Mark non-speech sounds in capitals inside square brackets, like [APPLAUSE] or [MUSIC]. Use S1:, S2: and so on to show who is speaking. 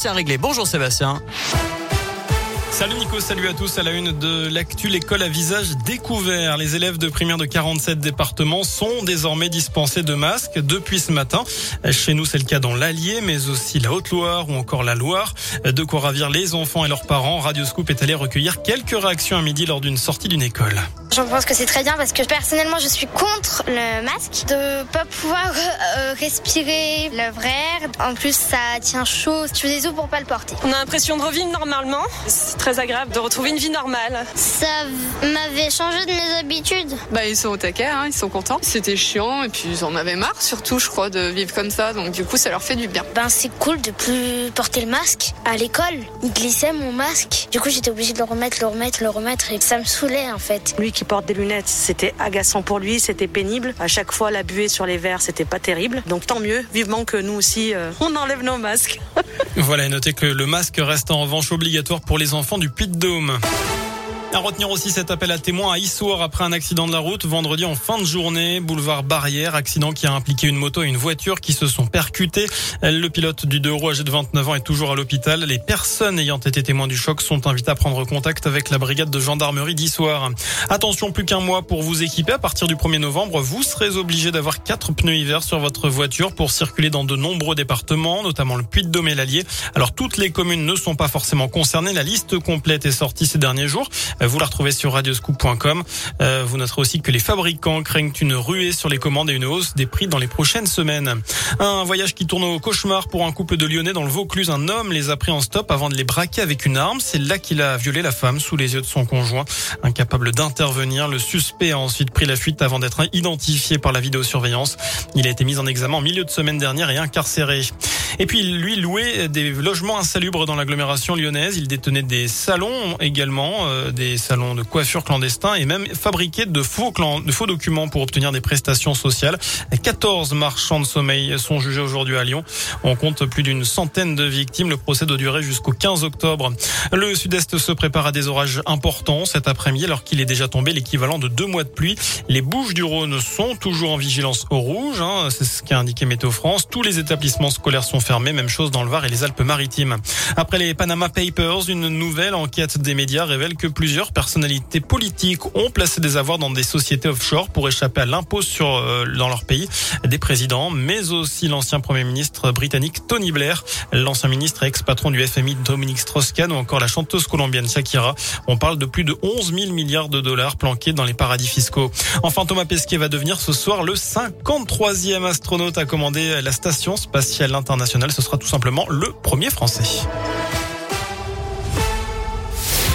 S1: C'est réglé. Bonjour Sébastien.
S2: Salut Nico, salut à tous. À la une de l'actu, l'école à visage découvert. Les élèves de primaire de 47 départements sont désormais dispensés de masques depuis ce matin. Chez nous, c'est le cas dans l'Allier, mais aussi la Haute-Loire ou encore la Loire. De quoi ravir les enfants et leurs parents. Radio Scoop est allé recueillir quelques réactions à midi lors d'une sortie d'une école.
S3: Je pense que c'est très bien parce que personnellement je suis contre le masque, de pas pouvoir euh, respirer le vrai air. En plus ça tient chaud, tu fais des os pour pas le porter.
S4: On a l'impression de revivre normalement. C'est très agréable de retrouver une vie normale.
S3: Ça m'avait changé de mes habitudes.
S5: Bah ils sont au taquet, hein, ils sont contents. C'était chiant et puis ils en avaient marre surtout je crois de vivre comme ça donc du coup ça leur fait du bien.
S3: Ben c'est cool de plus porter le masque. À l'école, il glissait mon masque. Du coup j'étais obligée de le remettre, le remettre, le remettre et ça me saoulait en fait.
S6: Lui qui porte des lunettes, c'était agaçant pour lui, c'était pénible. À chaque fois, la buée sur les verres, c'était pas terrible. Donc tant mieux, vivement que nous aussi, euh, on enlève nos masques. [LAUGHS]
S2: voilà, et notez que le masque reste en revanche obligatoire pour les enfants du Puy-de-Dôme. À retenir aussi cet appel à témoins à Issoire après un accident de la route vendredi en fin de journée, boulevard Barrière, accident qui a impliqué une moto et une voiture qui se sont percutées. Le pilote du deux roues âgé de 29 ans est toujours à l'hôpital. Les personnes ayant été témoins du choc sont invitées à prendre contact avec la brigade de gendarmerie d'Issoire. Attention, plus qu'un mois pour vous équiper. À partir du 1er novembre, vous serez obligé d'avoir quatre pneus hiver sur votre voiture pour circuler dans de nombreux départements, notamment le Puy-de-Dôme et l'Allier. Alors toutes les communes ne sont pas forcément concernées. La liste complète est sortie ces derniers jours. Vous la retrouvez sur radioscoop.com. Euh, vous noterez aussi que les fabricants craignent une ruée sur les commandes et une hausse des prix dans les prochaines semaines. Un voyage qui tourne au cauchemar pour un couple de Lyonnais dans le Vaucluse. Un homme les a pris en stop avant de les braquer avec une arme. C'est là qu'il a violé la femme sous les yeux de son conjoint. Incapable d'intervenir, le suspect a ensuite pris la fuite avant d'être identifié par la vidéosurveillance. Il a été mis en examen en milieu de semaine dernière et incarcéré. Et puis lui louait des logements insalubres dans l'agglomération lyonnaise. Il détenait des salons également, euh, des salons de coiffure clandestins et même fabriquait de faux, de faux documents pour obtenir des prestations sociales. 14 marchands de sommeil sont jugés aujourd'hui à Lyon. On compte plus d'une centaine de victimes. Le procès doit durer jusqu'au 15 octobre. Le sud-est se prépare à des orages importants cet après-midi alors qu'il est déjà tombé l'équivalent de deux mois de pluie. Les Bouches du Rhône sont toujours en vigilance au rouge. Hein. C'est ce qu'a indiqué Météo France. Tous les établissements scolaires sont fermés. Même chose dans le Var et les Alpes-Maritimes. Après les Panama Papers, une nouvelle enquête des médias révèle que personnalités politiques ont placé des avoirs dans des sociétés offshore pour échapper à l'impôt sur euh, dans leur pays. Des présidents, mais aussi l'ancien premier ministre britannique Tony Blair, l'ancien ministre et ex-patron du FMI Dominique Strauss-Kahn ou encore la chanteuse colombienne Shakira. On parle de plus de 11 000 milliards de dollars planqués dans les paradis fiscaux. Enfin, Thomas Pesquet va devenir ce soir le 53e astronaute à commander la station spatiale internationale. Ce sera tout simplement le premier français.